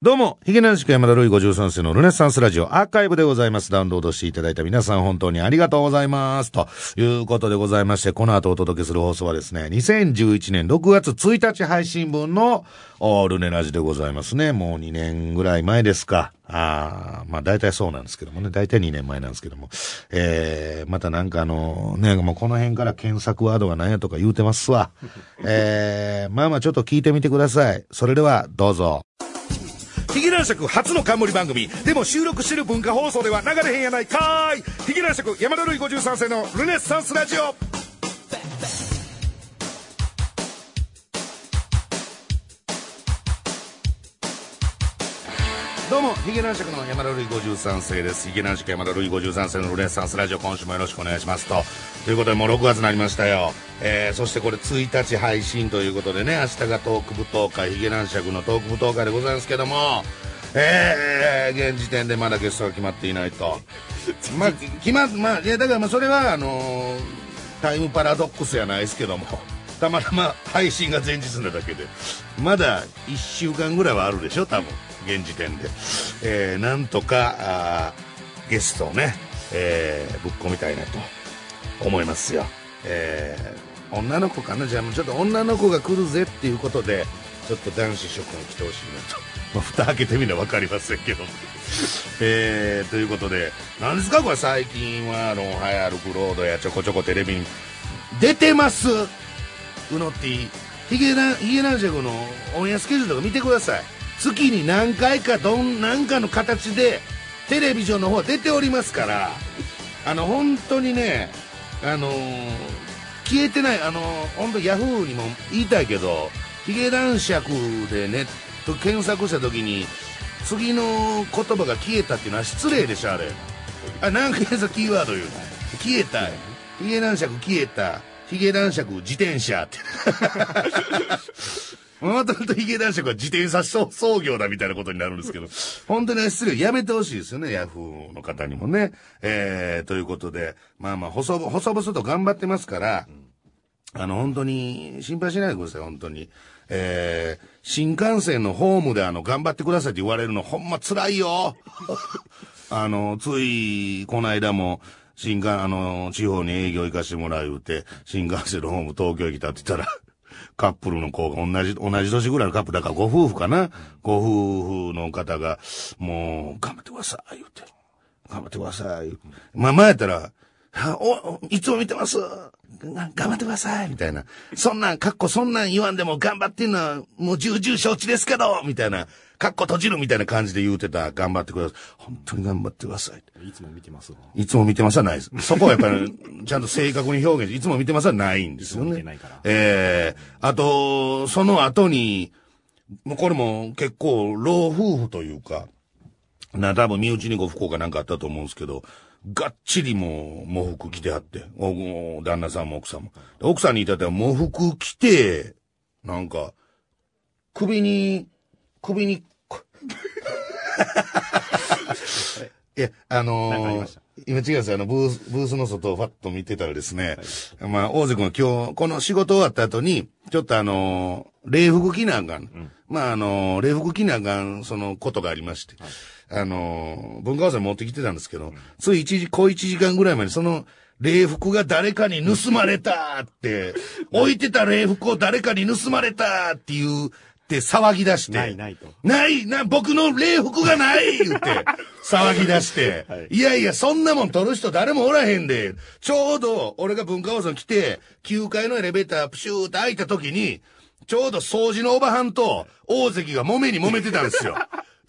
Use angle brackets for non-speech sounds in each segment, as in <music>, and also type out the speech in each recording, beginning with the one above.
どうも、ヒゲ男子山田るい53世のルネッサンスラジオアーカイブでございます。ダウンロードしていただいた皆さん本当にありがとうございます。ということでございまして、この後お届けする放送はですね、2011年6月1日配信分のルネラジでございますね。もう2年ぐらい前ですか。ああ、まあ大体そうなんですけどもね。大体2年前なんですけども。えー、またなんかあの、ね、もうこの辺から検索ワードが何やとか言うてますわ。えー、まあまあちょっと聞いてみてください。それでは、どうぞ。ヒゲ男爵初の冠番組。でも収録してる文化放送では流れへんやないかーい。ヒゲ男爵山田るい53世のルネッサンスラジオ。どうも、ヒゲ男爵の山田るい53世です。ヒゲ男爵山田るい53世のルネサンスラジオ、今週もよろしくお願いしますと。ということで、もう6月になりましたよ。えー、そしてこれ1日配信ということでね、明日がトーク舞踏会、ヒゲ男爵のトーク舞踏会でございますけども、えー、現時点でまだゲストが決まっていないと。まあ、決ま、まあ、いや、だからまあ、それは、あのータイムパラドックスやないですけども、たまたま配信が前日なだけで、まだ1週間ぐらいはあるでしょ、多分、現時点で。えー、なんとか、あゲストをね、えーぶっ込みたいなと思いますよ。えー女の子かな？じゃあもうちょっと女の子が来るぜっていうことで、ちょっと男子諸君来てほしいなと。<laughs> まあ、蓋開けてみれば分かりませんけど。<laughs> えー、ということで、なんですか？これ最近は、あの、流行るクロードやちょこちょこテレビに出てますうのってヒゲラン、ヒゲ男爵のオンエアスケジュールとか見てください。月に何回かどん、なんかの形で、テレビジョンの方は出ておりますから、あの、本当にね、あのー消えてない、あのー本当ヤフーにも言いたいけど、ヒゲ男爵でネット検索した時に、次の言葉が消えたっていうのは失礼でしょ、あれ。あ、なんか検索キーワード言うの。消えた。ヒゲ男爵消えた。ヒゲ男爵自転車って。もともとヒゲ男爵は自転車創業だみたいなことになるんですけど、本当に失礼、やめてほしいですよね、ヤフーの方にもね。えー、ということで、まあまあ、細々、細々と頑張ってますから、あの、本当に、心配しないでください、本当に。えー、新幹線のホームであの、頑張ってくださいって言われるの、ほんま辛いよ。<laughs> あの、つい、この間も、新幹、あの、地方に営業行かしてもらう言うて、新幹線のホーム東京来たって言ったら、カップルの子が同じ、同じ年ぐらいのカップルだからご夫婦かなご夫婦の方が、もう、頑張ってください、言うて。頑張ってください。まあ、前やったら、お、いつも見てます。頑張ってください。みたいな。そんなん、かっこそんなん言わんでも頑張ってんのは、もう重々承知ですけどみたいな。かっこ閉じるみたいな感じで言うてた。頑張ってください。本当に頑張ってください。いつも見てますわ。いつも見てますはないです。<laughs> そこはやっぱり、ちゃんと正確に表現して、いつも見てますはないんですよね。いつも見てないからええあと、その後に、もうこれも結構老夫婦というか、な、多分身内にご不幸かなんかあったと思うんですけど、がっちりもう、喪服着てあって、おお旦那さんも奥さんも。で奥さんに至っては喪服着て、なんか、首に、首に、こ <laughs> いや、あのー今違うんですよ。あの、ブース、ブースの外をファッと見てたらですね、まあ、大関君は今日、この仕事終わった後に、ちょっとあのー礼服着なあかん。まあ、あのー礼服着なあかん、そのことがありまして、あのー文化放持ってきてたんですけど、つい一時、小一時間ぐらい前にその、礼服が誰かに盗まれたって、<laughs> 置いてた礼服を誰かに盗まれたっていう、って騒ぎ出して。ないないとない、な、僕の礼服がない言って、<laughs> 騒ぎ出して、はいい、やいや、そんなもん取る人誰もおらへんで、ちょうど俺が文化放送に来て、9階のエレベータープシューって開いた時に、ちょうど掃除のおばはんと大関が揉めに揉めてたんですよ。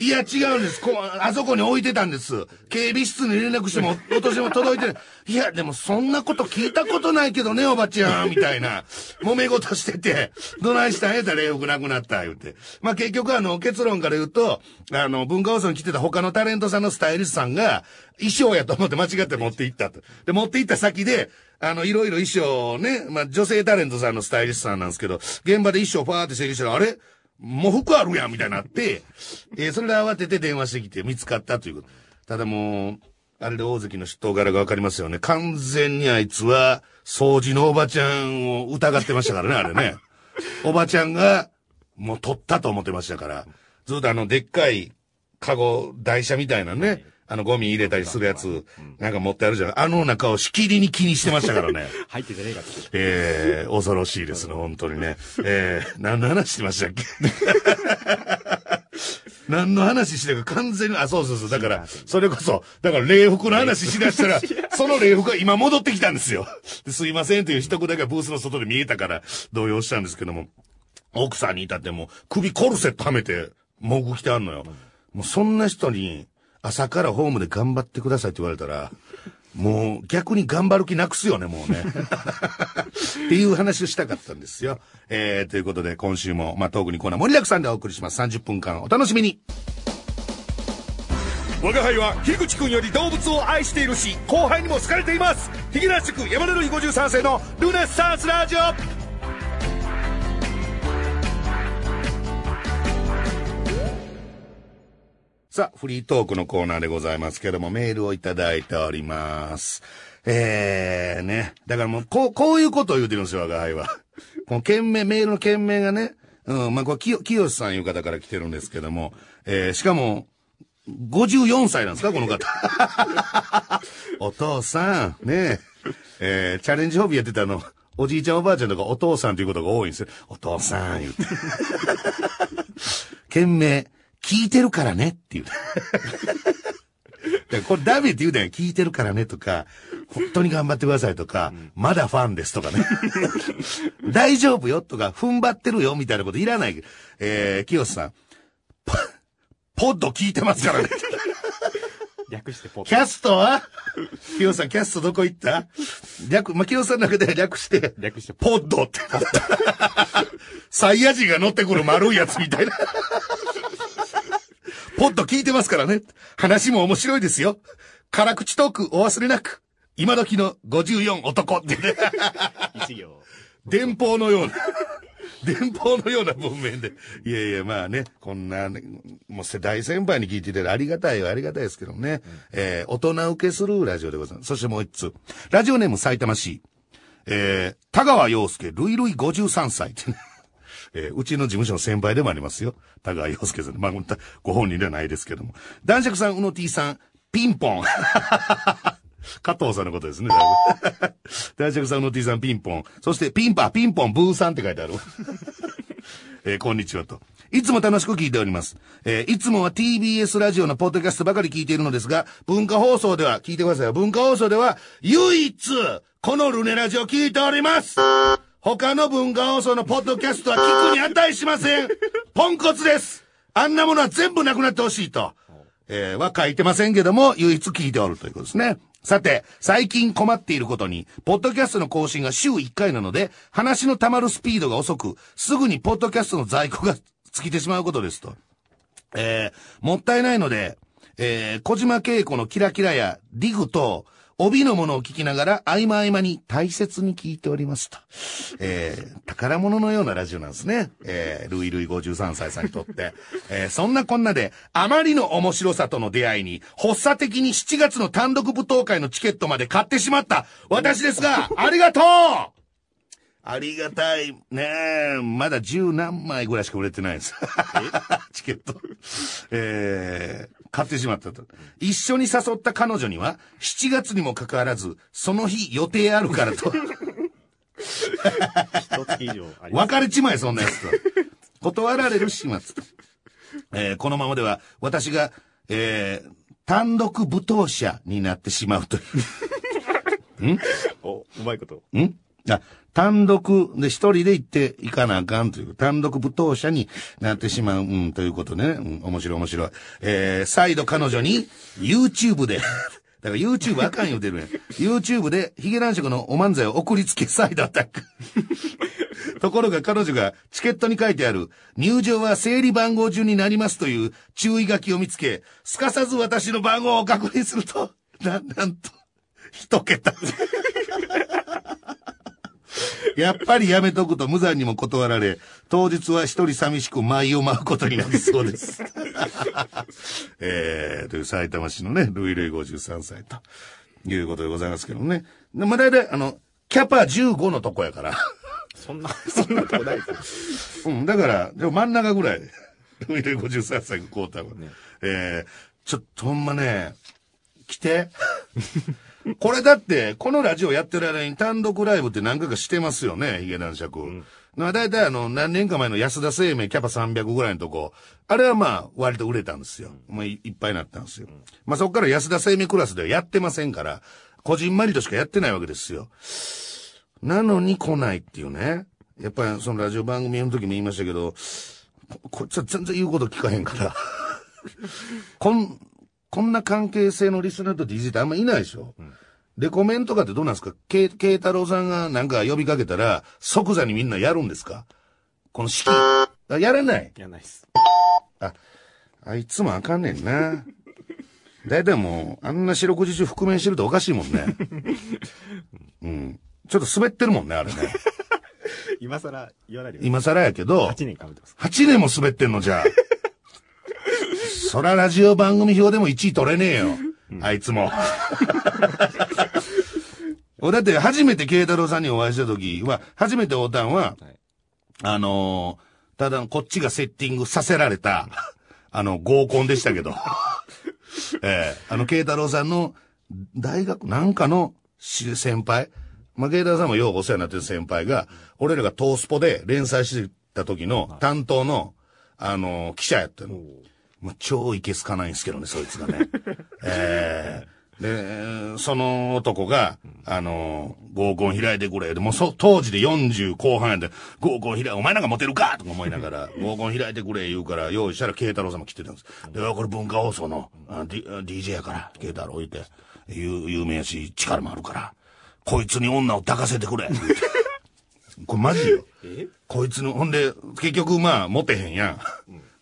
いや、違うんです。こう、あそこに置いてたんです。警備室に連絡しても、落としも届いてない。いや、でもそんなこと聞いたことないけどね、おばちゃん、みたいな。揉め事してて、どないしたんやったら礼服なくなった、言うて。まあ結局あの、結論から言うと、あの、文化放送に来てた他のタレントさんのスタイリストさんが、衣装やと思って間違って持って行ったと。で、持って行った先で、あの、いろいろ衣装をね、まあ女性タレントさんのスタイリストさんなんですけど、現場で衣装ファーって整理したら、あれ？もう服あるやんみたいになって、えーそれで慌てて電話してきて見つかったということ。ただもう、あれで大関の出頭柄がわかりますよね。完全にあいつは、掃除のおばちゃんを疑ってましたからね、あれね。おばちゃんが、もう取ったと思ってましたから。ずっとあの、でっかい、カゴ、台車みたいなね、あの、ゴミ入れたりするやつ、なんか持ってあるじゃん。あの中をしきりに気にしてましたからね。<laughs> 入っててねえかって。えー、恐ろしいですね、本当にね。えー、何の話してましたっけ？<laughs> 何の話してるか完全に、あ、そうそうそう。だから、それこそ、だから礼服の話しだしたら、その礼服が今戻ってきたんですよ。<laughs> ですいませんという一言だけブースの外で見えたから動揺したんですけども、奥さんに至っても首コルセットはめて、文句来てあんのよ。もうそんな人に、朝からホームで頑張ってくださいって言われたら、もう逆に頑張る気なくすよね、もうね。<laughs> っていう話をしたかったんですよ。えー、ということで今週も、まあ、トークにコーナー盛りだくさんでお送りします。30分間お楽しみに。我が輩は樋口くんより動物を愛しているし、後輩にも好かれています。ヒゲラシク山田るい53世のルネッサンスラジオさあ、フリートークのコーナーでございますけども、メールをいただいております。えー、ね。だからもう、こう、こういうことを言うてるんですよ、我が輩は。この件名、メールの件名がね、うん、まあ、これ、きよ、しさんいう方から来てるんですけども、えー、しかも、54歳なんですか、この方。<laughs> お父さん、ねえ、えー、チャレンジホビーやってたの、おじいちゃんおばあちゃんとかお父さんということが多いんですよ。お父さん、言うて。<laughs> 件名、聞いてるからねっていう。<laughs> これダメって言うだよ。聞いてるからねとか、本当に頑張ってくださいとか、まだファンですとかね。<laughs> 大丈夫よとか、踏ん張ってるよみたいなこといらない。えー、清さん、ポ <laughs> ポッド聞いてますからね。略してポッキャストは？清さん、キャストどこ行った？略、まあ、清さんの中では略して、略してポッドって。サイヤ人が乗ってくる丸いやつみたいな。ポッド聞いてますからね。話も面白いですよ。辛口トークお忘れなく。今時の54男ってね。一行。電報のような。電報のような文面で。いやいや、まあね、こんな、ね、もう世代先輩に聞いていただありがたいはありがたいですけどね。えー大人受けするラジオでございます。そしてもう一つ。ラジオネーム埼玉市。えー田川陽介、ルイルイ53歳ってね。えーうちの事務所の先輩でもありますよ。田川陽介さん。まあ、ご本人ではないですけども。男爵さん、うの T さん、ピンポン。<laughs> 加藤さんのことですね、だいぶ。大丈夫さんの T さんピンポン。そしてピンパ、ピンポン、ブーさんって書いてある。<laughs> えーこんにちはと。いつも楽しく聞いております。えーいつもは TBS ラジオのポッドキャストばかり聞いているのですが、文化放送では、聞いてくださいよ。文化放送では、唯一、このルネラジオ聞いております。他の文化放送のポッドキャストは聞くに値しません。<laughs> ポンコツです。あんなものは全部なくなってほしいと。えーは書いてませんけども、唯一聞いておるということですね。さて、最近困っていることに、ポッドキャストの更新が週1回なので、話の溜まるスピードが遅く、すぐにポッドキャストの在庫が尽きてしまうことですと。えーもったいないので、えー小島恵子のキラキラやディグと、帯のものを聞きながら、合間合間に大切に聞いておりますと。えー宝物のようなラジオなんですね。えールイルイ53歳さんにとって。えーそんなこんなで、あまりの面白さとの出会いに、発作的に7月の単独舞踏会のチケットまで買ってしまった、私ですが、ありがとうありがたい。ねえ、まだ十何枚ぐらいしか売れてないんです。<laughs> チケット。えー、買ってしまったと。一緒に誘った彼女には、7月にもかかわらず、その日予定あるからと。別れちまえ、そんなやつと。断られる始末と。えーこのままでは、私が、えー単独舞踏者になってしまうという。<laughs> お、うまいこと。ん？あ、単独で一人で行っていかなあかんという、単独舞踏者になってしまう、うん、ということね。うん、面白い面白い。えー、再度彼女に、YouTube で、<laughs> だから YouTube あかん言うてるやん。YouTube で、ヒゲ男爵のお漫才を送りつけ再度アタック。<laughs> ところが彼女がチケットに書いてある入場は整理番号順になりますという注意書きを見つけ、すかさず私の番号を確認すると、な、なんと、一桁。やっぱりやめとくと無残にも断られ、当日は一人寂しく舞を舞うことになりそうです。<laughs> えー、という埼玉市のね、ルイルイ53歳ということでございますけどね。でまあ大体、あの、キャパ15のとこやから。そんな、そんなとこないですよ。うん、だから、でも真ん中ぐらいで。海で53歳がこうたわ。ねえー、ちょっとほんまね、来て。これだって、このラジオやってる間に単独ライブって何回かしてますよね、ヒゲ男爵。まあ大体あの、何年か前の安田生命キャパ300ぐらいのとこ、あれはまあ割と売れたんですよ。まあいいっぱいになったんですよ。まあそこから安田生命クラスではやってませんから、こじんまりとしかやってないわけですよ。なのに来ないっていうね。やっぱりそのラジオ番組の時も言いましたけど、ここっちは全然言うこと聞かへんから。<laughs> こん、こんな関係性のリスナーと DJ ってあんまいないでしょ。で、コメントかってどうなんですか？ケケイ太郎さんがなんか呼びかけたら、即座にみんなやるんですか？この式。あやらない。やらないっす。あ、あいつもあかんねんな。だいたいもう、あんな四六時中覆面してるとおかしいもんね。<laughs> うん。ちょっと滑ってるもんね、あれね。<laughs> 今更言わないで。今更やけど、8年かぶってます。8年も滑ってんのじゃあ。そらラジオ番組表でも1位取れねえよ。あいつも。<laughs> 俺だって初めて慶太郎さんにお会いした時は、初めて会うたんは、はいあのーただこっちがセッティングさせられた、<laughs> あの、合コンでしたけど。<laughs> ええあの、慶太郎さんの大学なんかのし先輩、まあ、慶太郎さんもようお世話になってる先輩が、俺らがトースポで連載してた時の担当の、あのー記者やったの。まあ、超いけすかないんですけどね、そいつがね。<laughs> ええで、その男が、あの、合コン開いてくれ。でもうそ、当時で40後半やで、合コン開い、お前なんかモテるかとか思いながら、<laughs> 合コン開いてくれ言うから、用意したら慶太郎さんも来てたんです。で、これ文化放送の、あ D、DJ やから、慶太郎置いて、有有名やし、力もあるから、こいつに女を抱かせてくれ。<laughs> これマジよ。こいつの、ほんで、結局まあ、モテへんやん。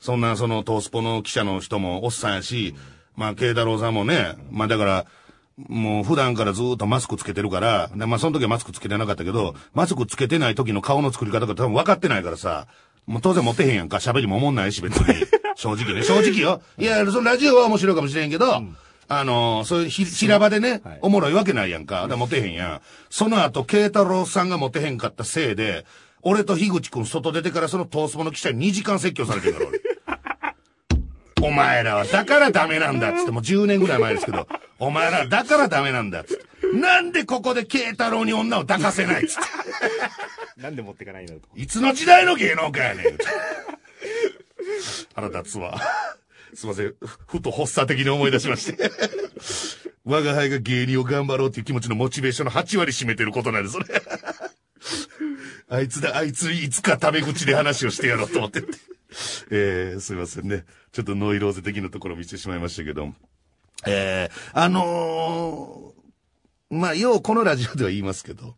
そんな、その、トースポの記者の人もおっさんやし、まあ、慶太郎さんもね、まあだから、もう普段からずーっとマスクつけてるから、でまあその時はマスクつけてなかったけど、マスクつけてない時の顔の作り方が多分分かってないからさ、もう当然モテへんやんか、喋りも思んないし別に。<laughs> 正直ね、正直よ。いや、そのラジオは面白いかもしれんけど、あのそういうひ平場でね、はいおもろいわけないやんか。だからモテへんやん。その後、慶太郎さんがモテへんかったせいで、俺と樋口くん外出てからそのトースポの記者に2時間説教されてるから、俺。お前らはだからダメなんだっつって、もう10年ぐらい前ですけど、お前らはだからダメなんだっつって。なんでここで慶太郎に女を抱かせないっつって。なんで持ってかないのと。いつの時代の芸能界やねん。腹立つわ。すいません。ふふと発作的に思い出しまして。我が輩が芸人を頑張ろうっていう気持ちのモチベーションの8割占めてることなんです、それ。あいつだ、あいついつかタメ口で話をしてやろうと思ってって。<laughs> えー、すいませんね。ちょっとノイローゼ的なところを見せてしまいましたけど。えー、あのー、まあ、ようこのラジオでは言いますけど、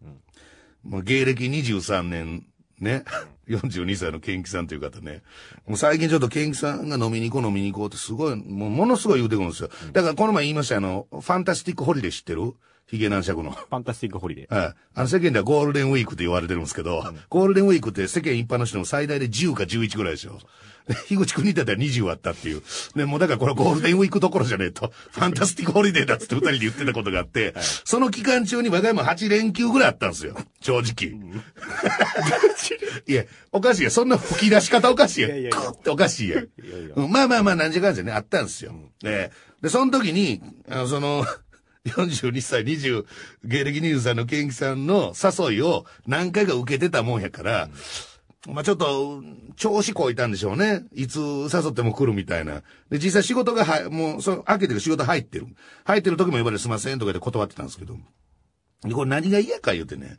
もう芸歴23年、ね、42歳のケンキさんという方ね、もう最近ちょっとケンキさんが飲みに行こう飲みに行こうってすごい、もうものすごい言うてくるんですよ。だからこの前言いましたあの、ファンタスティックホリデー知ってる？ヒゲ男爵の。ファンタスティックホリデー。はい。あの世間ではゴールデンウィークと言われてるんですけど、ゴールデンウィークって世間一般の人の最大で10か11ぐらいでしょ。<laughs> で樋口くんにだったら20あったっていう。で、もうだからこれゴールデンウィークどころじゃねえと、ファンタスティックホリデーだっつって二人で言ってたことがあって、その期間中に我が家も8連休ぐらいあったんですよ。正直。<laughs> いや、おかしいや。そんな吹き出し方おかしいや。いやいやっておかしいや。いやいやうんまあまあまあ、何時間じゃね、あったんですよ。ええで、その時に、あの、その、42歳、20、芸歴23のケンキさんの誘いを何回か受けてたもんやから、まあちょっと、調子こいたんでしょうね。いつ誘っても来るみたいな。で、実際仕事がは、もう、その、開けてる仕事入ってる。入ってる時も呼ばれすいませんとか言って断ってたんですけど。で、これ何が嫌か言うてね。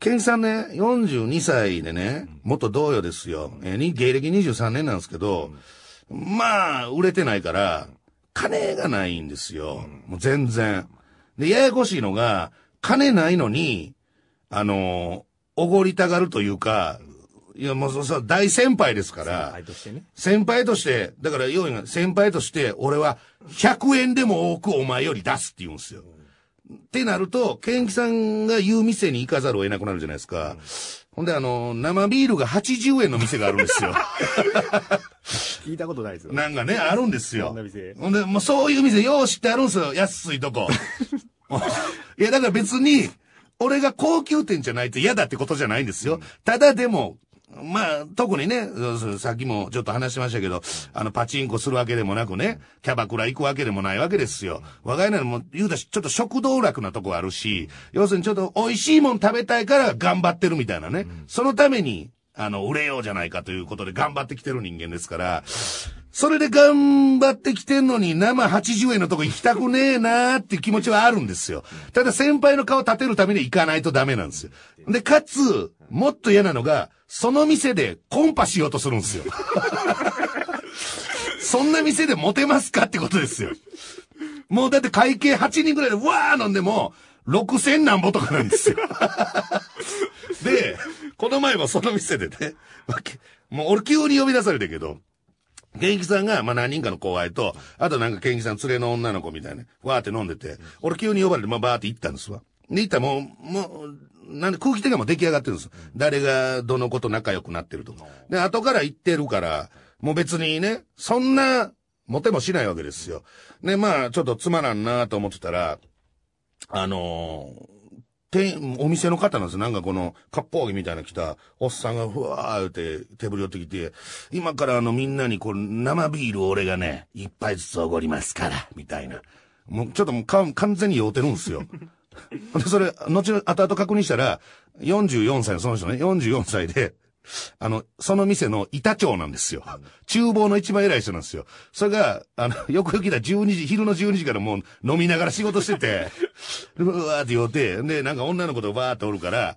ケンキさんね、42歳でね、元同様ですよ。えに芸歴23年なんですけど、まあ、売れてないから、金がないんですよ。もう全然。で、ややこしいのが、金ないのに、あの、おごりたがるというか、いや、もうそうそう、大先輩ですから、バイトしてね。先輩として、だから、要は先輩として、俺は100円でも多くお前より出すって言うんですよ。ってなると、ケンキさんが言う店に行かざるを得なくなるじゃないですか。ほんで、あの、生ビールが80円の店があるんですよ。<laughs> 聞いたことないですよ。なんかね、あるんですよそんな店。ほんで、もうそういう店、よう知ってあるんですよ。安いとこ。いや、だから別に、俺が高級店じゃないと嫌だってことじゃないんですよ。ただでも、まあ、特にね、さっきもちょっと話しましたけど、あの、パチンコするわけでもなくね、キャバクラ行くわけでもないわけですよ。我が家ならもう言うたし、ちょっと食道楽なとこあるし、要するにちょっと美味しいもん食べたいから頑張ってるみたいなね。そのために、あの、売れようじゃないかということで頑張ってきてる人間ですから、それで頑張ってきてんのに生80円のとこ行きたくねえなーって気持ちはあるんですよ。ただ先輩の顔立てるために行かないとダメなんですよ。で、かつ、もっと嫌なのが、その店でコンパしようとするんですよ。<laughs> そんな店でモテますかってことですよ。もうだって会計8人ぐらいでわー飲んでも、6000何ぼとかなんですよ。で、この前もその店でね、もう俺急に呼び出されたけど、ケンキさんが、まあ、何人かの後輩と、あとなんかケンキさん連れの女の子みたいな、わーって飲んでて、俺急に呼ばれて、まあ、バーって行ったんですわ。で、行ったらもう、もう、なんで空気的にも出来上がってるんです。誰がどの子と仲良くなってるとか。で、後から言ってるから、もう別にね、そんな、モテもしないわけですよ。で、まあ、ちょっとつまらんなと思ってたら、あのー、店お店の方なんですよなんかこの、割烹着みたいな着た、おっさんがふわーって手振り寄ってきて、今からあのみんなにこう、生ビール俺がね、一杯ずつおごりますから、みたいな。もうちょっともう完全に酔うてるんですよ。<laughs> で、それ、後々後々確認したら、44歳のその人ね、44歳で、あの、その店の板長なんですよ。厨房の一番偉い人なんですよ。それが、あの、よくよく来た12時、昼の12時からもう飲みながら仕事してて、でうわーって言うて、で、なんか女の子とバーっておるから、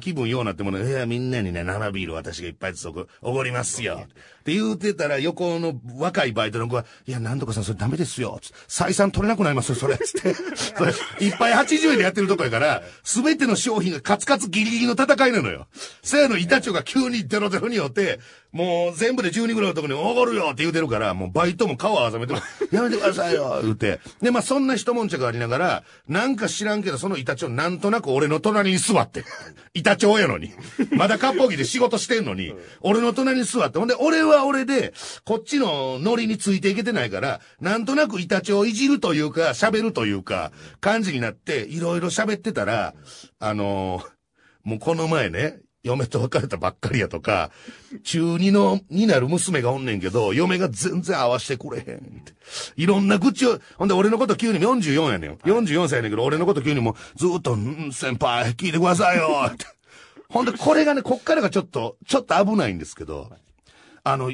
気分ようなってもね、いや、みんなにね、生ビール私がいっぱいずつおごりますよ。って言うてたら、横の若いバイトの子は、いや、なんとかさんそれダメですよ。採算取れなくなりますよ、それ。つって。それ、いっぱい80円でやってるとこやから、すべての商品がカツカツギリギリの戦いなのよ。せやの板長が急にデロデロによって、もう全部で12ぐらいのとこにおごるよって言うてるから、もうバイトも顔を挟めても、<laughs> やめてくださいよ、言うて。で、まあそんな一悶着ありながら、なんか知らんけど、その板長なんとなく俺の隣に座って。<laughs> 板長やのに。まだ割烹着で仕事してんのに、俺の隣に座って。ほんで、俺は俺で、こっちのノリについていけてないから、なんとなく板長いじるというか、喋るというか、感じになって、いろいろ喋ってたら、あのー、もうこの前ね、嫁と別れたばっかりやとか、中二の、になる娘がおんねんけど、嫁が全然合わしてくれへんって。いろんな愚痴を、ほんで俺のこと急に44やねん。44歳やねんけど、俺のこと急にもうずっと、ん、先輩、聞いてくださいよって。ほんで、これがね、こっからがちょっと、ちょっと危ないんですけど、あの、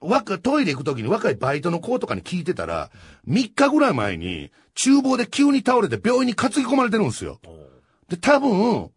若、トイレ行くときに若いバイトの子とかに聞いてたら、3日ぐらい前に、厨房で急に倒れて病院に担ぎ込まれてるんですよ。で、多分、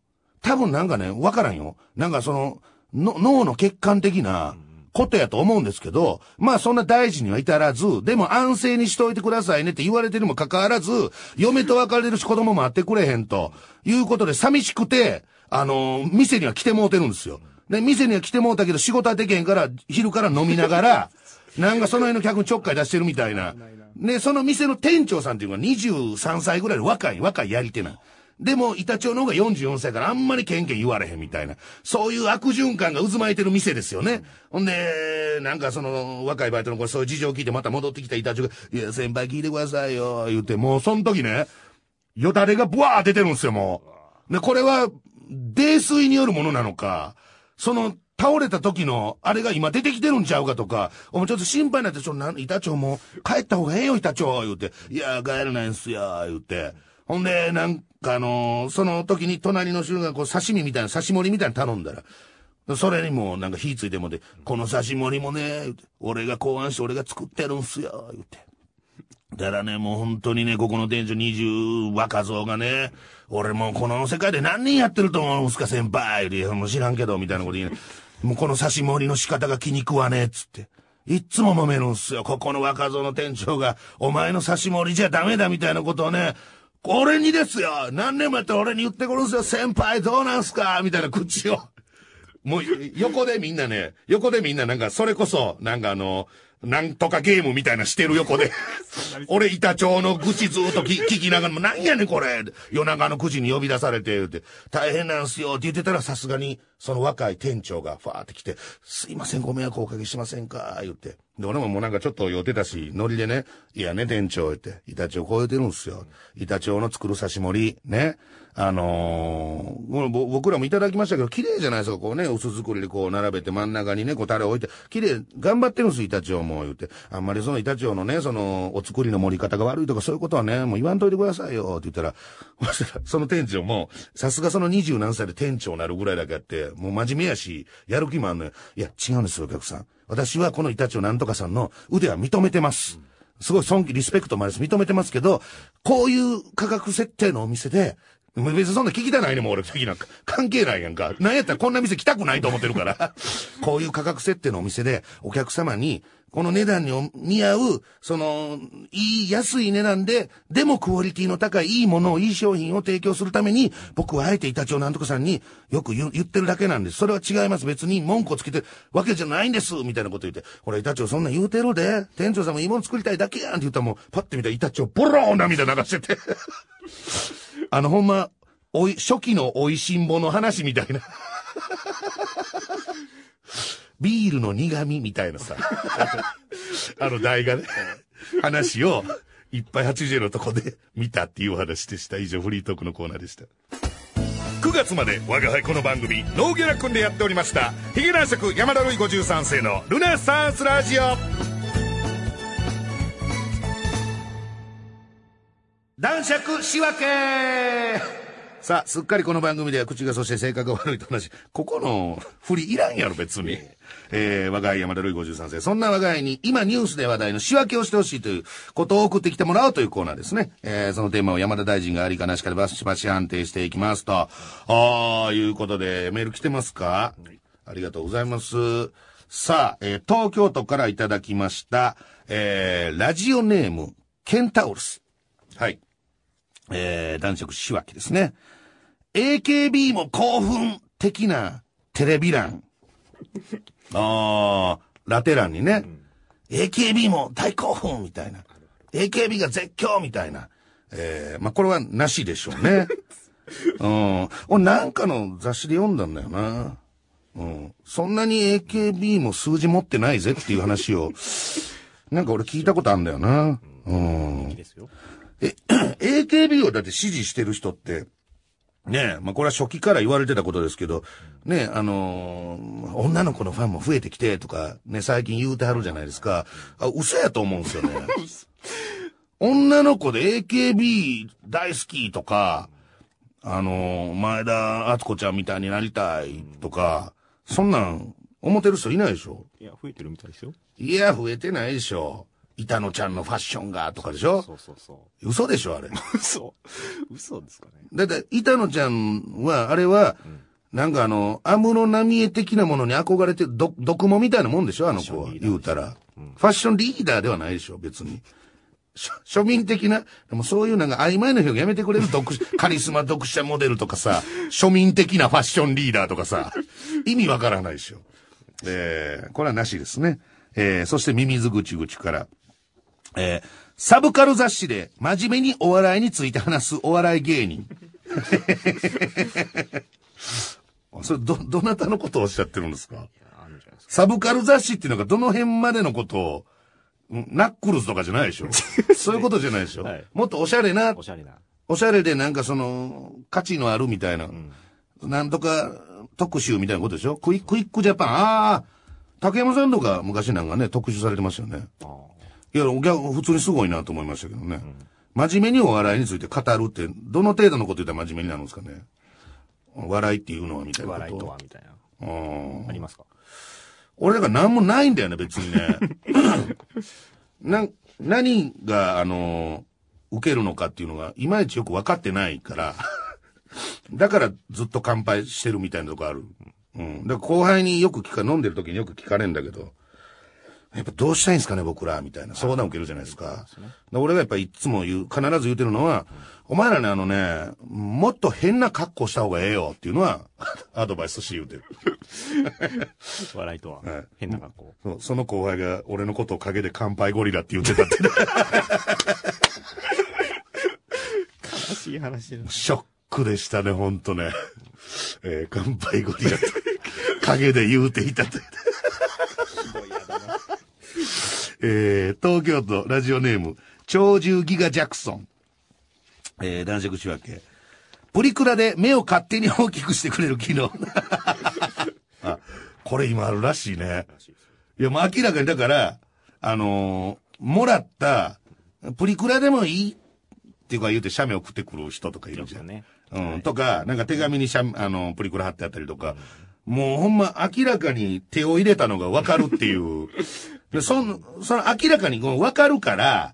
多分なんかね、わからんよ。なんかその、の脳の血管的なことやと思うんですけど、まあそんな大事には至らず、でも安静にしといてくださいねって言われてるにもかかわらず、嫁と別れるし子供も会ってくれへんと、いうことで寂しくて、あの店には来てもうてるんですよ。で、店には来てもうたけど仕事はできへんから、昼から飲みながら、<laughs> なんかその辺の客にちょっかい出してるみたいな。で、その店の店長さんっていうのが23歳ぐらいの若い、若いやり手な。でも、板長の方が44歳からあんまりケンケン言われへんみたいな。そういう悪循環が渦巻いてる店ですよね。ほんで、なんかその、若いバイトの子そういう事情を聞いてまた戻ってきた板長が、いや、先輩聞いてくださいよ、言って、もうその時ね、よだれがブワー出てるんですよ、もう。で、これは、泥酔によるものなのか、その、倒れた時の、あれが今出てきてるんちゃうかとか、お前ちょっと心配になって、ちょっとな、板長も帰った方がええよ、板長、言うて。いや、帰れないんすよ、言うて。ほんで、なんかあのー、その時に隣の人がこう刺身みたいな、刺し盛りみたいな頼んだら、それにもなんか火ついてもで、この刺し盛りもね、俺が考案して俺が作ってるんすよ、言うて。だからね、もう本当にね、ここの店長20若造がね、俺もうこの世界で何人やってると思うんすか、先輩言うて、もう知らんけど、みたいなこと言う、ね、もうこの刺し盛りの仕方が気に食わねえ、つって。いつも揉めるんすよ。ここの若造の店長が、お前の刺し盛りじゃダメだみたいなことをね、俺にですよ。何年もやって俺に言ってくるんですよ。先輩どうなんすか？みたいな口を。もう、横でみんなね、横でみんななんか、それこそ、なんかあの、なんとかゲームみたいなしてる横で。<laughs> 俺、板長の愚痴ずっと聞きながら、なんやねんこれ夜中の9時に呼び出されて、言うて、大変なんすよって言ってたらさすがにその若い店長がファーって来て、すいません、ご迷惑おかけしませんか？言って。で、俺ももうなんかちょっと酔ってたし、ノリでね、いやね、店長言って、板町こう言ってるんですよ。板町の作る刺し盛り、ね。あのー、僕らもいただきましたけど、綺麗じゃないですか、こうね、薄作りでこう並べて真ん中にね、こうタレ置いて、綺麗、頑張ってるんです、板町も、言って。あんまりその板町のね、その、お作りの盛り方が悪いとかそういうことはね、もう言わんといてくださいよ、って言ったら、<laughs> その店長も、さすがその二十何歳で店長になるぐらいだけあって、もう真面目やし、やる気もあんのよ。いや、違うんですよ、お客さん。私はこの板町なんとかさんの腕は認めてます。すごい尊敬、リスペクトもあるし認めてますけど、こういう価格設定のお店で、別にそんな聞きたないねも俺的なんか。関係ないやんか。なんやったらこんな店来たくないと思ってるから。こういう価格設定のお店で、お客様に、この値段に見合う、その、いい、安い値段で、でもクオリティの高いいいものを、いい商品を提供するために、僕はあえて板長なんとかさんによく言ってるだけなんです。それは違います。別に文句をつけてるわけじゃないんです。みたいなこと言って。ほら、板長そんな言うてるで。店長さんもいいもの作りたいだけやんって言ったらもう、パッて見たら板長ボロー涙流してて。あの、ほんま、おい、初期の美味しんぼの話みたいな。ビールの苦味みたいなさ。<laughs> あの台がね、話を、いっぱい80円のとこで見たっていう話でした。以上、フリートークのコーナーでした。9月まで我が輩この番組、ノーギャラ君でやっておりました、ヒゲ男爵山田るい53世のルネサンスラジオ。男爵仕分けさあ、すっかりこの番組では口がそして性格が悪いと同じ、ここの振りいらんやろ、別に。えー、我が家山田るい53世。そんな我が家に今ニュースで話題の仕分けをしてほしいということを送ってきてもらおうというコーナーですね。えー、そのテーマを山田大臣がありかなしかでバシバシ判定していきますと。ああ、いうことで、メール来てますか、ありがとうございます。さあ、えー、東京都からいただきました、えー、ラジオネーム、ケンタウルス。はい。えー、男色仕分けですね。AKB も興奮的なテレビ欄。<laughs> ああ、ラテ欄にね、うん、AKB も大興奮みたいな。AKB が絶叫みたいな。えー、まあ、これはなしでしょうね。<laughs> うん。俺なんかの雑誌で読んだんだよな。うん。そんなに AKB も数字持ってないぜっていう話を、<laughs> なんか俺聞いたことあるんだよな。うん。いいですよ。え、AKB をだって支持してる人って、ねえ、まあこれは初期から言われてたことですけど、ねえ、あのー、女の子のファンも増えてきてとか、ね、最近言うてはるじゃないですか。あ、嘘やと思うんですよね。<laughs> 女の子で AKB 大好きとか、あのー、前田敦子ちゃんみたいになりたいとか、そんなん思ってる人いないでしょ？いや、増えてるみたいですよ。いや、増えてないでしょ。板野ちゃんのファッションが、とかでしょ？そうそうそう。嘘でしょあれ。嘘。嘘ですかね。だって、板野ちゃんは、あれは、うん、なんかあの、安室奈美恵的なものに憧れて、ど、毒もみたいなもんでしょ？あの子は。言うたら、うん、ファッションリーダーではないでしょ別に。庶民的な、でもそういうなんか曖昧な表現やめてくれる？読、<laughs> カリスマ読者モデルとかさ、庶民的なファッションリーダーとかさ、意味わからないでしょ。えー、これはなしですね。えー、そしてミミズぐちぐちから、えー、サブカル雑誌で真面目にお笑いについて話すお笑い芸人。<laughs> それ、ど、どなたのことをおっしゃってるんですか？サブカル雑誌っていうのがどの辺までのことを、ナックルズとかじゃないでしょ？<laughs> そういうことじゃないでしょ、はい、もっとおしゃれな、おしゃれな。おしゃれでなんかその、価値のあるみたいな、うん、なんとか特集みたいなことでしょ？クイクイックジャパン。ああ、竹山さんとか昔なんかね、特集されてましたよね。あいや、お客、普通にすごいなと思いましたけどね。うん、真面目にお笑いについて語るって、どの程度のこと言ったら真面目になるんですかね。笑いっていうのはみたいな笑いとはみたいな。あありますか？俺だから何もないんだよね、別にね。<laughs> な、何が、あの、受けるのかっていうのが、いまいちよく分かってないから、<laughs> だからずっと乾杯してるみたいなとこある。うん。だから後輩によく聞か、飲んでる時によく聞かれるんだけど、やっぱどうしたいんですかね、僕ら、みたいな相談を受けるじゃないですか。で俺がやっぱいつも言う、必ず言うてるのは、お前らね、あのね、もっと変な格好した方がええよっていうのは、<laughs> アドバイスとして言うてる。<laughs> 笑いとは、はい、変な格好そう。その後輩が俺のことを陰で乾杯ゴリラって言ってたって。悲しい話ショックでしたね、ほんとね。えー、乾杯ゴリラって。陰で言うていたという。えー、東京都ラジオネーム、鳥獣ギガジャクソン。えー、男爵仕分け。プリクラで目を勝手に大きくしてくれる機能。<laughs> あ、これ今あるらしいね。いや、もう明らかにだから、あのー、もらった、プリクラでもいいっていうか言うて写メ送ってくる人とかいるじゃん。ね、うん、とか、なんか手紙に写、あの、プリクラ貼ってあったりとか、もうほんま明らかに手を入れたのがわかるっていう。<laughs> で、そん、その明らかにわかるから、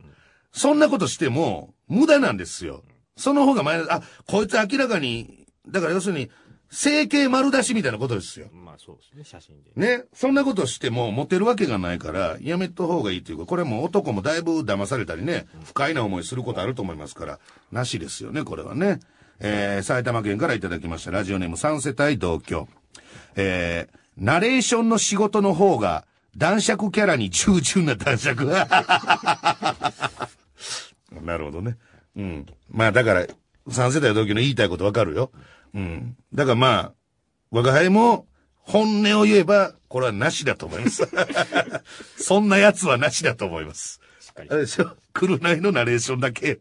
そんなことしても無駄なんですよ。その方が前あ、こいつ明らかに、だから要するに、整形丸出しみたいなことですよ。まあそうですね、写真で。ね。そんなことしてもモテるわけがないから、やめた方がいいというか、これも男もだいぶ騙されたりね、不快な思いすることあると思いますから、なしですよね、これはね。えー、埼玉県からいただきました、ラジオネーム3世帯同居。えー、ナレーションの仕事の方が、男爵キャラに従順な男爵。<laughs> なるほどね。うん。まあだから、3世代同居の言いたいことわかるよ。うん。だからまあ、我が輩も、本音を言えば、これはなしだと思います。<laughs> そんな奴はなしだと思います。あれでしょ？来るないのナレーションだけ、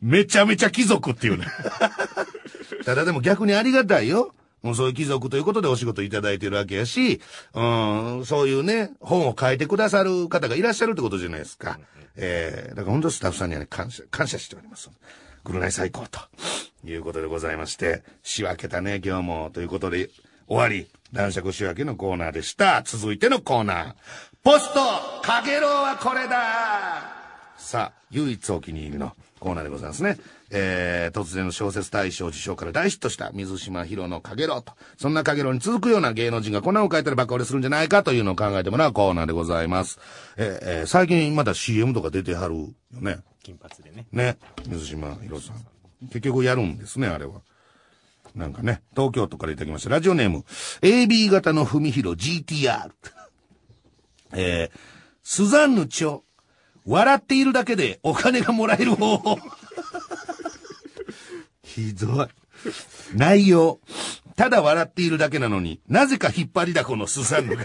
めちゃめちゃ貴族っていうね。<laughs> ただでも逆にありがたいよ。もうそういう貴族ということでお仕事いただいてるわけやし、うん、そういうね、本を書いてくださる方がいらっしゃるってことじゃないですか。えー、だから本当スタッフさんにはね、感謝、感謝しております。ぐるナイ最高ということでございまして、仕分けたね、今日も。ということで、終わり。男爵仕分けのコーナーでした。続いてのコーナー。ポストかげろうはこれださあ、唯一お気に入りのコーナーでございますね。えー、突然の小説大賞受賞から大ヒットした水島博のかげろうと。そんなかげろうに続くような芸能人が粉を書いたらバカ売れするんじゃないかというのを考えてもらうコーナーでございます。えー、えー、最近まだ CM とか出てはるよね。金髪でね。ね。水島博さん。結局やるんですね、あれは。なんかね、東京都からいただきました。ラジオネーム、AB 型の文広 GTR。えー、スザンヌチョ、笑っているだけでお金がもらえる方法。ひどい。内容。ただ笑っているだけなのに、なぜか引っ張りだこのスザンヌが。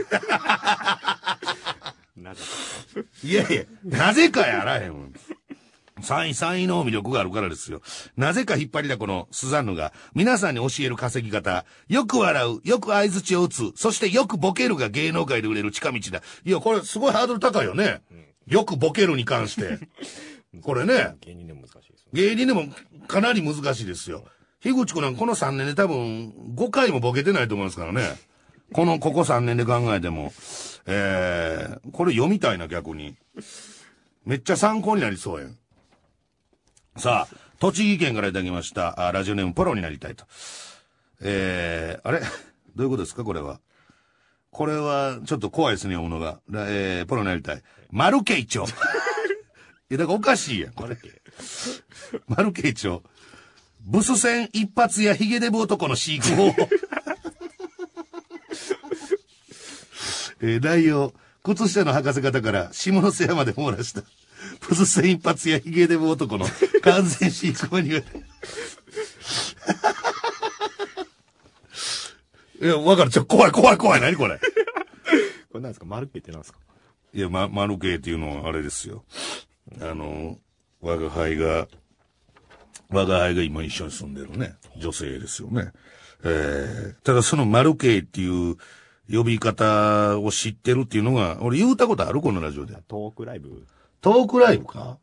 いやいや、なぜかやらへん。3位、3位の魅力があるからですよ。なぜか引っ張りだこのスザンヌが、皆さんに教える稼ぎ方、よく笑う、よく合図値を打つ、そしてよくボケるが芸能界で売れる近道だ。いや、これすごいハードル高いよね。よくボケるに関して。<laughs> これね。芸人でも難しいです、芸人でもかなり難しいですよ。樋口くんなんこの3年で多分5回もボケてないと思いますからね。この、ここ3年で考えても。えー、これ読みたいな逆に。めっちゃ参考になりそうやん。さあ、栃木県からいただきました、あラジオネームプロになりたいと。えー、あれ？どういうことですか？これは。これは、ちょっと怖いですね、読むのが。えー、プロになりたい。マルケイチョ。<laughs> いや、だからおかしいやん、これ。マルケイチョ。ブス戦一発やヒゲデブ男の飼育法。えー、内容。靴下の履かせ方から下瀬山で網羅した。ブス戦一発やヒゲデブ男の完全飼育マニュアル。いや、わかる。ちょ、怖い、怖い、怖い。何これ？<laughs> これ何ですか？マルケって何ですか？いや、ま、マルケっていうのはあれですよ。あの、我が輩が、我が輩が今一緒に住んでるね、女性ですよね。えー、ただそのマルケっていう呼び方を知ってるっていうのが、俺言うたことある？このラジオで。トークライブトークライブか？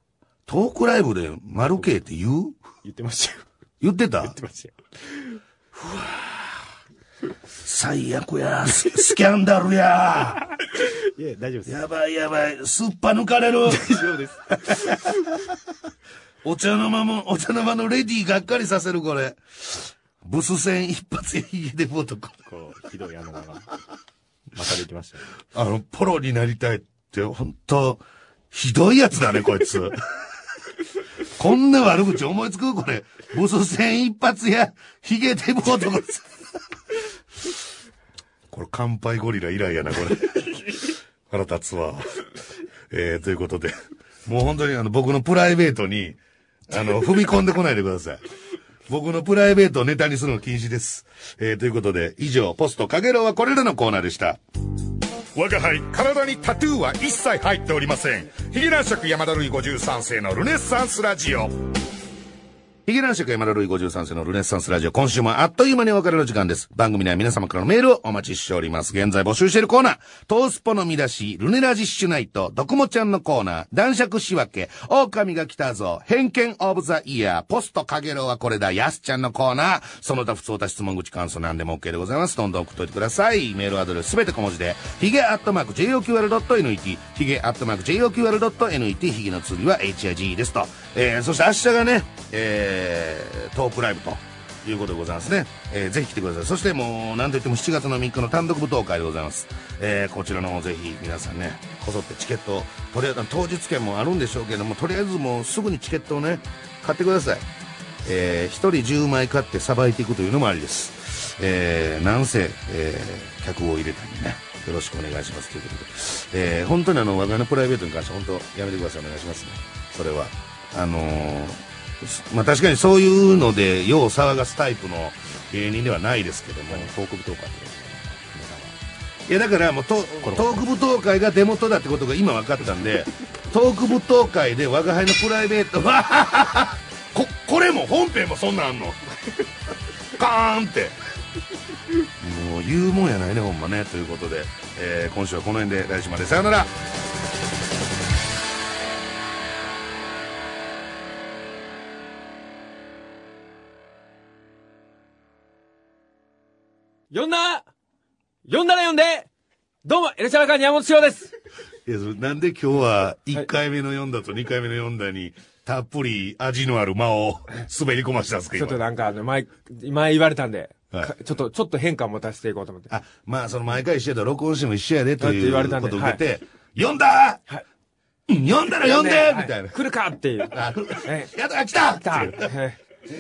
トークライブでマルケって言う？言ってましたよ。言ってた？言ってましたよ。ふわ最悪や。スキャンダルや。いや、大丈夫です。やばいやばい。すっぱ抜かれる。大丈夫です。<laughs> お茶の間も、お茶の間のレディーがっかりさせる、これ。ブス戦一発やヒゲで男。こう、ひどいあのが、またできましたね。あの、ポロになりたいって、本当ひどいやつだね、こいつ。<laughs> こんな悪口思いつく？これ。ブス戦一発や、ヒゲデブ男。これ、乾杯ゴリラ以来やな、これ。<laughs> 腹立つわ。えー、ということで。もう本当にあの、僕のプライベートに、あの、踏み込んでこないでください。僕のプライベートをネタにするの禁止です。えー、ということで、以上、ポストかげろうはこれらのコーナーでした。我が輩、体にタトゥーは一切入っておりません。ヒゲ男爵山田るい53世のルネッサンスラジオ。ヒゲ男爵山田るい53世のルネッサンスラジオ、今週もあっという間にお別れの時間です。番組では皆様からのメールをお待ちしております。現在募集しているコーナー、トースポの見出し、ルネラジッシュナイト、ドクモちゃんのコーナー、男爵仕分け、狼が来たぞ、偏見オブザイヤー、ポストかげろうはこれだ、ヤスちゃんのコーナー、その他普通た質問口感想なんでも OK でございます。どんどん送っといてください。メールアドレス。すべて小文字で、ヒゲアットマーク JOQR.net、ヒゲアットマーク JOQR.net、ヒゲの次は HIG ですと。えー、そして明日がね、えー、トークライブと。いうことでございますね。えー、ぜひ来てください。そしてもう、なんといっても7月の3日の単独舞踏会でございます。えー、こちらの方ぜひ皆さんね、こぞってチケットを、とりあえず当日券もあるんでしょうけども、とりあえずもうすぐにチケットをね、買ってください。えー、1人10枚買ってさばいていくというのもありです。えー、なんせ、えー、客を入れたりね、よろしくお願いしますということで。えー、本当にあの、我がのプライベートに関しては本当やめてください。お願いしますね。それは。あのー、まあ確かにそういうので、よう騒がすタイプの芸人ではないですけども。トーク舞踏会。いやだからもうトトーク舞踏会が出元だってことが今分かったんで、<laughs> トーク舞踏会で我が輩のプライベートは、こ、これも本編もそんなんあんの？カーンって。もう言うもんやないね、ほんまね。ということで、えー今週はこの辺で来週までさよなら。呼んだ？呼んだら呼んで。どうも、エルシャラカーニ山本翔です。いや、なんで今日は1回目の読んだと2回目の読んだに、たっぷり味のある間を <laughs> 滑り込ましたんですか、今。ちょっとなんか、あの、前、前言われたんで、はい。かちょっと、ちょっと変化を持たせていこうと思って。あ、まあ、その毎回一緒やと録音しても一緒やでというだって言われたんこでとを受けて、読んだ？はい。うん読んだら読んで！はい。みたいな。来るかっていう。やだ、来た！来た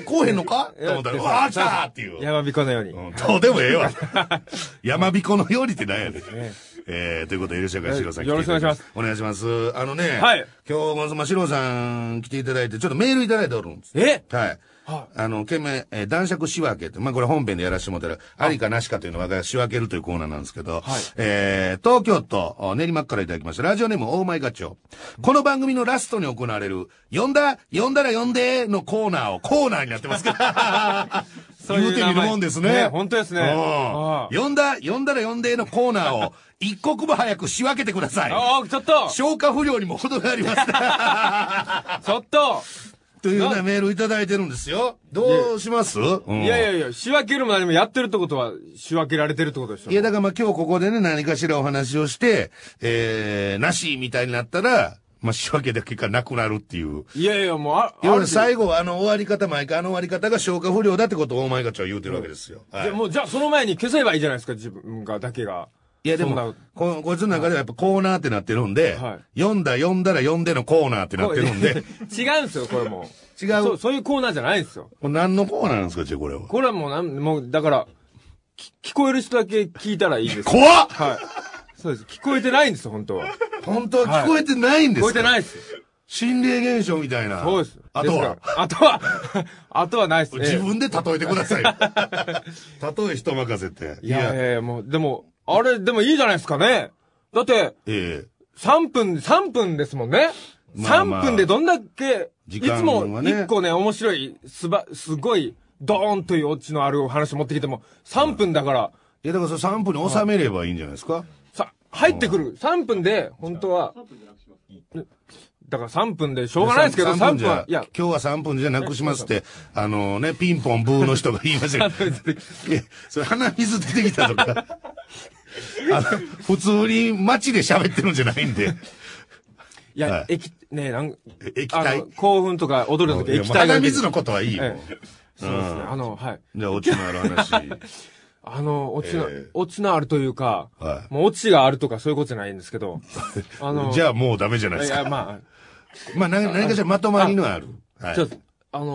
こうへんのか？えと思ったら、わー来たっていう。山彦のように。うんどうでもええわ。<laughs> 山彦のようにってなんやねん。ええー、ということで、吉岡史郎さん来てよろしくお願いします。お願いします。あのね、はい今日、まずま史郎さん来ていただいて、ちょっとメールいただいておるんです。え？はい。はあの、懸命、えー男爵仕分けって、まあ、これ本編でやらせてもらったら、あ。りかなしかというのを我が仕分けるというコーナーなんですけど、はい。えー、東京都お練馬区からいただきました、ラジオネームオーマイガチョウ。この番組のラストに行われる、呼んだ、呼んだら呼んでのコーナーをコーナーになってますから、<laughs> そういう言うてみるもんですね。ね本当ですね。呼んだ、呼んだら呼んでのコーナーを、<laughs> 一刻も早く仕分けてください。ああ、ちょっと。消化不良にも程があります。<laughs> ちょっとというね、メールいただいてるんですよ。どうします？うんいやいやいや、仕分けるまでもやってるってことは、仕分けられてるってことでしょいや、だからまあ今日ここでね、何かしらお話をして、えー、なしみたいになったら、まあ仕分けだけがなくなるっていう。いやいや、もう、あ、要は最後はあの終わり方、毎回あの終わり方が消化不良だってことをお前がちは言うてるわけですよ。はいじゃあもう、じゃあその前に消せばいいじゃないですか、自分が、だけが。いやでも、ここいつの中ではやっぱコーナーってなってるんで、は読んだ読んだら読んでのコーナーってなってるんで、<laughs> 違うんですよ、これもう。違そう、う。そういうコーナーじゃないんですよ。これ何のコーナーなんですか、じゃあこれは。これはもうなん、もう、だから、き聞こえる人だけ聞いたらいいです。怖っはい。そうです。聞こえてないんですよ、本当は。本当は聞こえてないんですか、聞こえてないです。心霊現象みたいな。そうです。あとは？あとは、<laughs> あとはないです。自分で例えてください。<laughs> 例え人任せて。いやいやいや、もう、でも、あれ、でもいいじゃないですかね。だって、ええ。3分、3分ですもんね。まあまあ。3分でどんだけ、い時間つもはね1個ね、面白い、すば、すごい、ドーンというオチのあるお話持ってきても、3分だから、いや、だからそれ3分に収めればいいんじゃないですか？さ、入ってくる。3分で、本当は、だから3分でしょうがないですけど、3 3分じゃ分は、いや、今日は3分じゃなくしますって、あのね、ピンポンブーの人が言いましたけど、<laughs> いや、それ鼻水出てきたとか、あの、普通に街で喋ってるんじゃないんで、いはやい、液、ねなん、え液体あの、興奮とか踊るとき液体が鼻水のことはいいよ。ええそうですね。あの、はい。じゃあ、オチのある話。<laughs> あの、オチのええ、オチのあるというか、はいもうオチがあるとかそういうことじゃないんですけど、<laughs> あの、じゃあもうダメじゃないですか。いや、ままあ、何何かしらまとまりのある。はあ、いちょっと、あの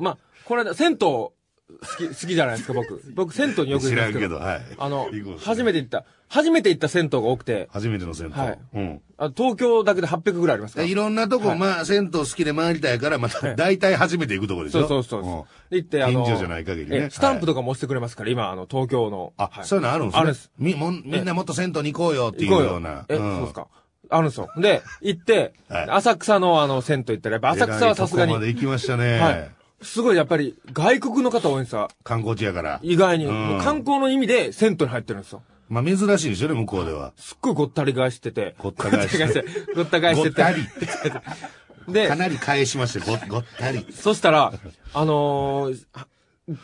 ーまあ、これ、銭湯好き、好きじゃないですか、僕。僕、銭湯によく行くんですけど。知らんけど、はい。あの初めて行った、初めて行った銭湯が多くて、初めての銭湯。はいうん。あ東京だけで800ぐらいありますから。いろんなとこ、まあ、銭湯好きで回りたいから、また、大体初めて行くとこでしょ？そうそうそう。行って、あの、近所じゃない限りねえスタンプとかも押してくれますから、今、あの、東京の。あ、はいそういうのあるんですね？あるんです。み、もんみんなもっと銭湯に行こうよっていうよような。。え、んそうですか。あるんですよ。で、行って、はい浅草のあの、銭湯行ったら、やっぱ浅草はさすがにまで行きましたね。はい。すごいやっぱり、外国の方多いんですよ。観光地やから。意外に。うん観光の意味で銭湯に入ってるんですよ。まあ、珍しいでしょね、向こうでは。すっごいごったり返してて。ごった返してごった返してて。ごったり。でか、なり返しまして、ご、ごったり。そしたら、あのー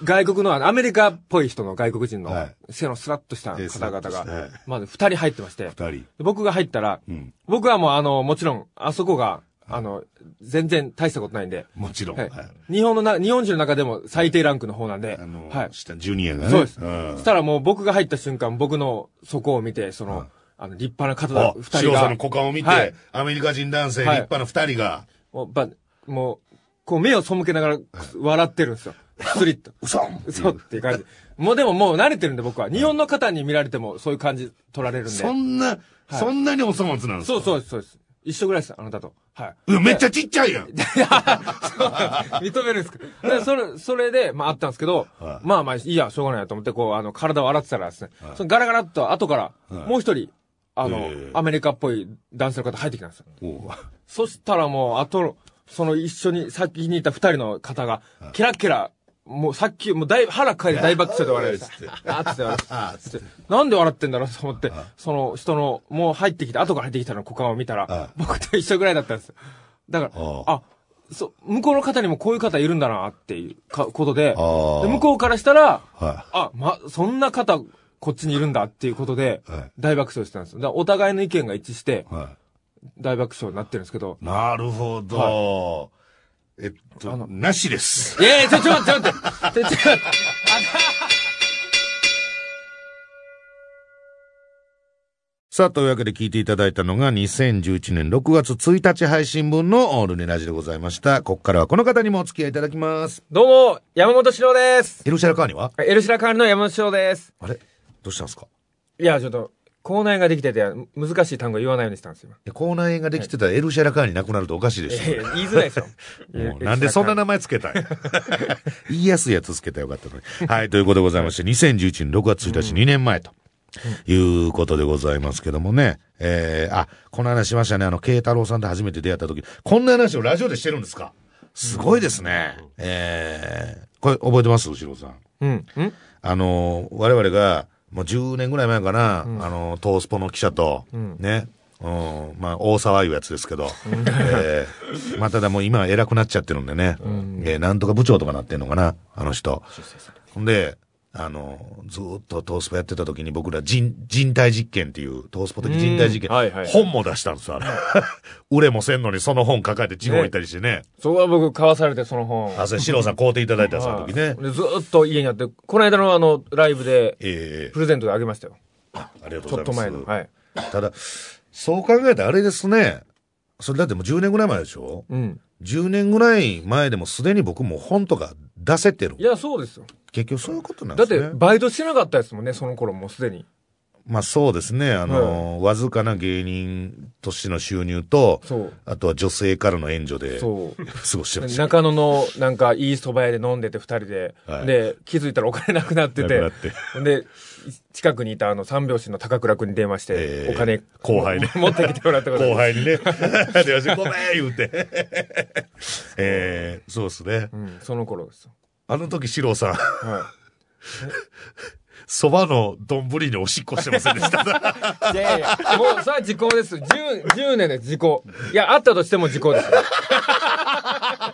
外国の、アメリカっぽい人の外国人のはい、背のスラッとした方々ッとしてはいが、まず二人入ってまして、二人。で僕が入ったら、うん。僕はもうあの、もちろん、あそこが、あの、全然大したことないんで、もちろん。はいはい。日本のな、日本人の中でも最低ランクの方なんで、あの、はい。下、ジュニアがね。そうです。んそしたらもう僕が入った瞬間、僕の底を見て、その、あの、立派な方あだ、二人がさんの、股間を見て、はいアメリカ人男性、立はい派な二人が、もう、ば、もう、こう目を背けながら笑ってるんですよ。スリッと。<laughs> うそん嘘っていう感じ。もうでももう慣れてるんで僕は。日本の方に見られてもそういう感じ取られるんで。そんな、そんなにお粗末なんですか？そうそうです、そうです。一緒ぐらいです、あなたと。はい。めっちゃちっちゃいやん。<laughs> 認めるんですかでそれ、それで、まああったんですけど、はいまあまあいいや、しょうがないやと思って、こう、あの、体を洗ってたらですね、そのガラガラっと後から、はいもう一人、あの、ええアメリカっぽい男性の方入ってきたんですよ。そしたらもう、あと、その一緒に、先にいた二人の方が、ケラケラ、もうさっき、もうだいぶ腹かいて大爆笑で笑いました。あーっつって笑ってあつってなんで笑ってんだろうと思って、その人の、もう入ってきて、後から入ってきたの股間を見たあら、僕と一緒ぐらいだったんですよ。だから、ああ、そう、向こうの方にもこういう方いるんだなっていうかことで、で向こうからしたら、はあ、ま、そんな方、こっちにいるんだっていうことではい、大爆笑してたんですよ。お互いの意見が一致して、い。は大爆笑になってるんですけど、い。なるほど。えっと、なしです。いやいや、ちょ、ちょ、ちょ、ちょ、ちょ、ちょ、ちょ、さあ、というわけで聞いていただいたのが2011年6月1日配信分のルネラジでございました。ここからはこの方にもお付き合いいただきます。どうも、山本志郎です。エルシャラカーニはエルシラカールの山本志郎です。あれどうしたんですかいや、ちょっと、口内ができてて、難しい単語言わないようにしたんですよ。口内炎ができてたらエルシャラカーニなくなるとおかしいでしょ。ええ言いづらいですよ。<laughs> もうなんでそんな名前つけたんや <laughs> 言いやすいやつつけたらよかったのに。はい、ということでございまして、2011年6月1日、2年前と。いうことでございますけどもね。えー、あ、この話しましたね。あの、慶太郎さんと初めて出会った時、こんな話をラジオでしてるんですか？すごいですね。えー、これ覚えてます？後ろさん。うん。うんあの、我々が、もう10年ぐらい前かな、あの、トースポの記者と、ね、うん、まあ、大沢いうやつですけど、えーまあ、ただもう今は偉くなっちゃってるんでね、えーなんとか部長とかなってんのかな、あの人。ほんで、あの、ずーっとトースポやってた時に僕ら人、人体実験っていう、トースポ的人体実験、うんはいはい本も出したんですよ、あれ。<laughs> 売れもせんのにその本抱えて地方行ったりしてね。そこは僕買わされて、その本。あ、それ、四郎さん買うていただいたその時ね。でずーっと家にあって、この間のあの、ライブで、ええプレゼントであげましたよ。ありがとちょっとうございます。前の。はい。ただ、そう考えたらあれですね。それだってもう10年ぐらい前でしょ？うん。10年ぐらい前でもすでに僕も本とか出せてるい。や、そうですよ。結局そういうことなんだって、ですね。バイトしてなかったですもんね、その頃もうすでに。まあそうですね。あの、わずかな芸人としての収入と。あとは女性からの援助で過そう。ごしてました。中野の、なんか、いい蕎麦屋で飲んでて、二人で。はいで、気づいたらお金なくなってて。なくなってで、近くにいたあの、三拍子の高倉君に電話して、ええお金、後輩ね持ってきてもらったこと後輩にね、<laughs> 電話してごめん言うて。えー、そうですね。うん、その頃ですよ。あの時、四郎さん、は蕎麦 <laughs> の丼におしっこしてませんでした？<laughs> い。いやいや、もう、それは時効です。10、10年で時効。いや、あったとしても時効です。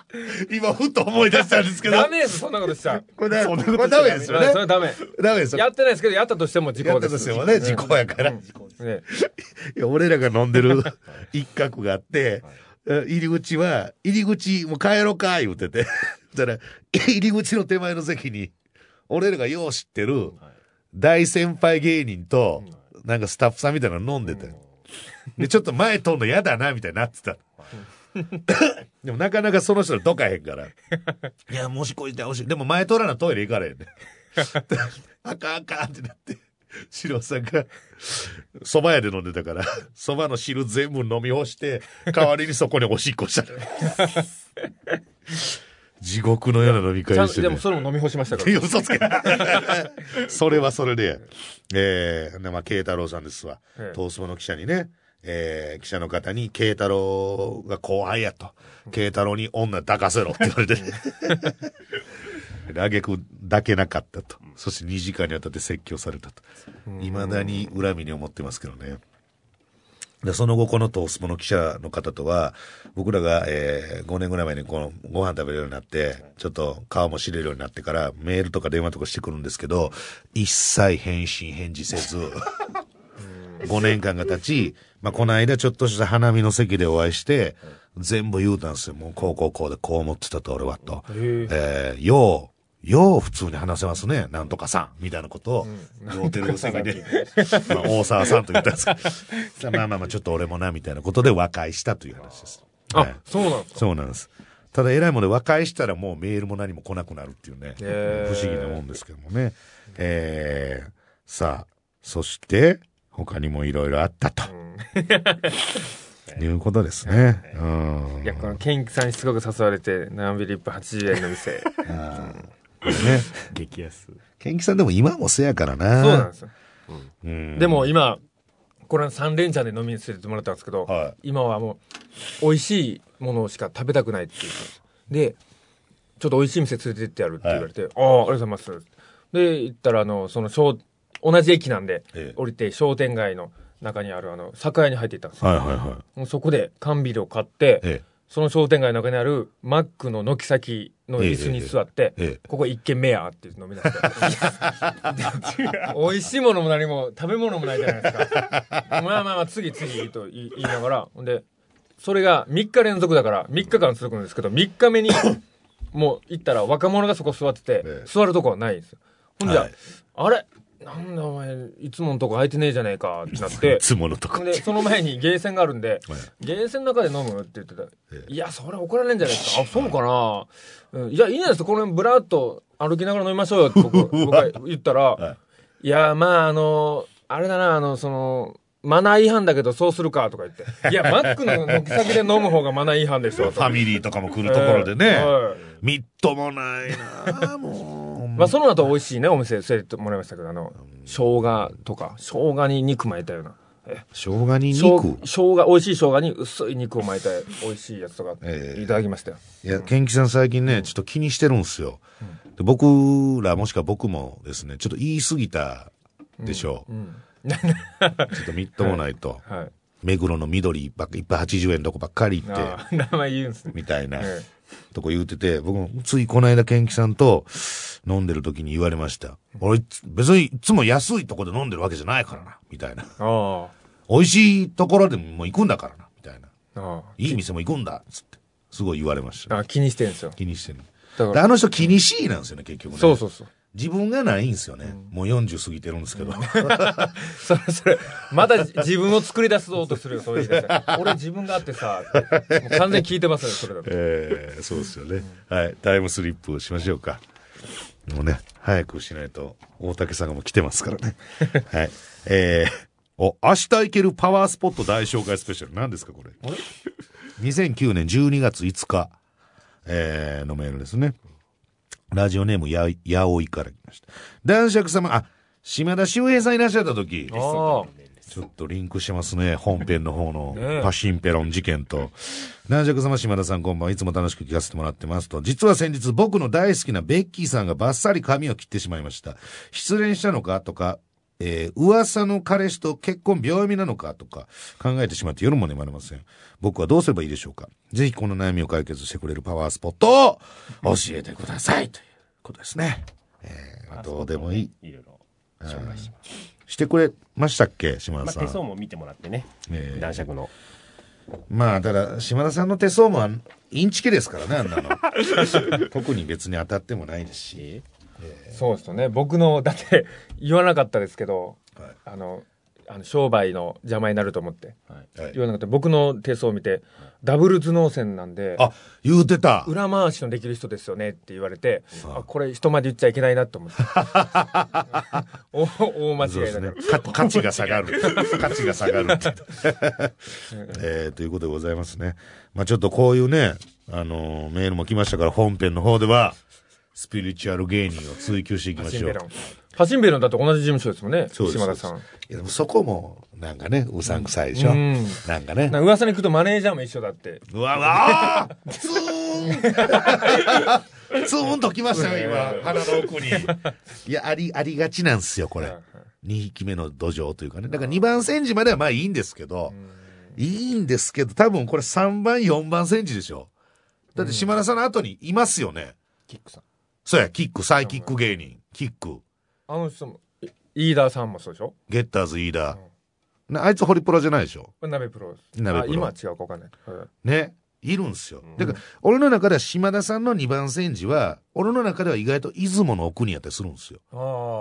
<laughs> 今、ふっと思い出したんですけど。ダメです、そんなことしたら。これだそんなこれダメですよねそれダメ。ダメですよ。やってないですけど、やったとしても時やった効です。としてもね、時効やから。いねや俺らが飲んでる一角があって、入り口は、入り口、もう帰ろうか、言うてて。<laughs> だから、入り口の手前の席に、俺らがよう知ってる、大先輩芸人と、なんかスタッフさんみたいなの飲んでて。で、ちょっと前通んの嫌だな、みたいになってた。<laughs> でもなかなかその人どかへんから。いや、もしこいてほしい。でも前通らなトイレ行かれへんね。<laughs> あかんあかんってなって。シロさんが、蕎麦屋で飲んでたから、蕎麦の汁全部飲み干して、代わりにそこにおしっこしたの。<laughs> 地獄のような飲み会してね。でもそれも飲み干しましたかいら。や嘘つけ。それはそれで。えー、で、まあ、慶太郎さんですわ。ええ東スポの記者にね、えー、記者の方に、慶太郎が後輩やと。慶太郎に女抱かせろって言われて。で、あげく抱けなかったと。そして2時間にわたって説教されたと。未だに恨みに思ってますけどね。で、その後、このトースポの記者の方とは、僕らが、えー、5年ぐらい前にこの、ご飯食べるようになって、ちょっと顔も知れるようになってから、メールとか電話とかしてくるんですけど、一切返信、返事せず、<laughs> 5年間が経ち、まあ、この間ちょっとした花見の席でお会いして、全部言うたんですよ。もう、こうこうこうで、こう思ってたと、俺は、と。えー、よう、よう普通に話せますね。なんとかさん。みたいなことを、両手で結びで、<laughs> まあ、大沢さんと言ったんですけど、<laughs> まあまあまあ、ちょっと俺もな、みたいなことで和解したという話です。はいあ、そうなんですか。そうなんです。ただ、偉いもので和解したらもうメールも何も来なくなるっていうね。へー不思議なもんですけどもね。えー、さあ、そして、他にもいろいろあったと。いうことですね。うん。いや、このケンキさんにすごく誘われて、ナンビリップ80円の店。ね。激安。ケンキさんでも今もせやからな。そうなんですよ。うん。でも今、これ3連チャンで飲みに連れてってもらったんですけど、は今はもう、美味しいものしか食べたくないって言ってで、ちょっと美味しい店連れてってやるって言われて、ああ、ありがとうございます。で、行ったら、あの、その商、同じ駅なんで、ええ降りて商店街の中にある、あの、酒屋に入っていったんですよ。はいはいはい。そこで缶ビールを買って、えその商店街の中にあるマックの軒先の椅子に座って、ええええここ一軒目やって飲み出して。美味しいものも何も食べ物もないじゃないですか。まあまあまあ、次次と言い言いながら、ほんで、それが3日連続だから、3日間続くんですけど、3日目に、もう行ったら若者がそこ座ってて、ええ座るとこはないんですよ。ほんじゃ、はいあれ？なんだお前、いつものとこ空いてねえじゃねえかってなって <laughs> い、つものとこ。で、その前にゲーセンがあるんで、はいゲーセンの中で飲むって言ってた。えいや、それ怒られんじゃないですか。あ、そうかな、うん、いや、いいじゃないですか。この辺ブラーっと歩きながら飲みましょうよって僕 <laughs> 僕が言ったら、、はいや、まあ、あの、あれだな、あの、その、マナー違反だけどそうするかとか言って。いや、マックの軒先で飲む方がマナー違反でしょ。ファミリーとかも来るところでね。はいみっともないなもう。まあ、その後美味しいね、お店連れてもらいましたけど、あの、生姜とか、生姜に肉巻いたような。え生姜に生肉？生姜、美味しい生姜に薄い肉を巻いた美味しいやつとか、ええいただきましたよ。いや、ケンキさん最近ね、ちょっと気にしてるんですよ。で僕ら、もしくは僕もですね、ちょっと言い過ぎたでしょう。うん。ちょっとみっともないと。<laughs> はい。目黒の緑ばっか、いっぱい80円とこばっかり行って、名前言うんですね。みたいな、えとこ言うてて、僕もついこの間ケンキさんと飲んでる時に言われました。俺別にいつも安いとこで飲んでるわけじゃないからな、みたいな。あ <laughs> 美味しいところでも行くんだからな、みたいな。いい店も行くんだ、つって。すごい言われました。あ。あ気にしてるんですよ。気にしてる。だから、であの人気にしいなんですよね、結局ね。そうそうそう。自分がないんですよね。もう40過ぎてるんですけど。<laughs> それ、それ、また自分を作り出そうとするよ、そういう人たち俺自分があってさ、もう完全に聞いてますよ、それだと。ええそうですよね。はい。タイムスリップしましょうか。もうね、早くしないと、大竹さんがもう来てますからね。<laughs> はい。えー、お、明日行けるパワースポット大紹介スペシャル。何ですか、これ？2009年12月5日、えー、のメールですね。ラジオネームや、やおいから来ました。男爵様、あ、島田秀平さんいらっしゃった時。あちょっとリンクしてますね。本編の方の <laughs> パシンペロン事件と。南尺様島田さんこんばんはいつも楽しく聞かせてもらってますと。実は先日僕の大好きなベッキーさんがバッサリ髪を切ってしまいました。失恋したのかとか、えー、噂の彼氏と結婚秒読みなのかとか考えてしまって夜も眠れません。僕はどうすればいいでしょうかぜひこの悩みを解決してくれるパワースポットを教えてくださいということですね。えー、どうでもいい。いろいろ紹介します。してくれましたっけ島まあ、田さん。手相も見てもらってね。ええ男爵の。まあ、ただ、島田さんの手相もインチキですからね、あんなの。<laughs> 特に別に当たってもないですし。そうですよね。僕の、<laughs> だって、言わなかったですけど、はい。あの、あの商売の邪魔になると思って、はい。言わなくて僕の手相を見てダブル頭脳線なんであ、言うてた。裏回しのできる人ですよねって言われて、あ。これ人まで言っちゃいけないなと思って。<laughs> お大間違いだね。価値が下がる。価値が下がるって。えーということでございますね。まあちょっとこういうね、あのーメールも来ましたから、本編の方では、スピリチュアル芸人を追求していきましょうパシンベロ。ンだと同じ事務所ですもんねそうです島田さんいやでもそこも、なんかね、うさんくさいでしょ。うんなんかね。か噂に聞くとマネージャーも一緒だってうわ、うわーツーンツーンときましたよ、今。鼻の奥に。いや、あり、ありがちなんですよ、これ。2匹目の土壌というかね。だから2番煎じまではまあいいんですけど、いいんですけど、多分これ3番、4番煎じでしょ。だって島田さんの後にいますよね。キックさんそうや、キック、サイキック芸人、キック、あの人もい飯田さんもそうでしょ？ゲッターズ飯田。なあいつホリプロじゃないでしょ？鍋プロです。鍋プロ。あ今は違うか分かんない。ね。いるんすよ。だから、俺の中では島田さんの2番煎じは、俺の中では意外と出雲の奥にやったりするんですよ。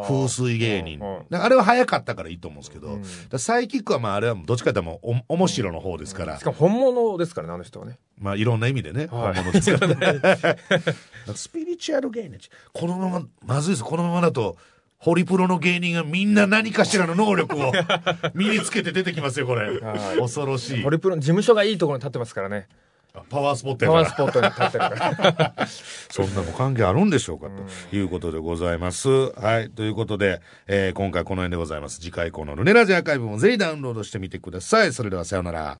風水芸人。あれは早かったからいいと思うんですけど、サイキックはまああれはどっちかというともうお面白の方ですから、しかも本物ですからねあの人はねまあいろんな意味でね、はい本物ですからね。<laughs> スピリチュアル芸人。このまま、まずいです。このままだと、ホリプロの芸人がみんな何かしらの能力を <laughs> 身につけて出てきますよ、これ。はい恐ろしいホ。リプロの事務所がいいところに立ってますからねパワースポットパやから。ワースポットに立ってるから <laughs> そんなご関係あるんでしょうか、ということでございます。はい。ということで、えー今回この辺でございます。次回以降のルネラジアーカイブもぜひダウンロードしてみてください。それではさようなら。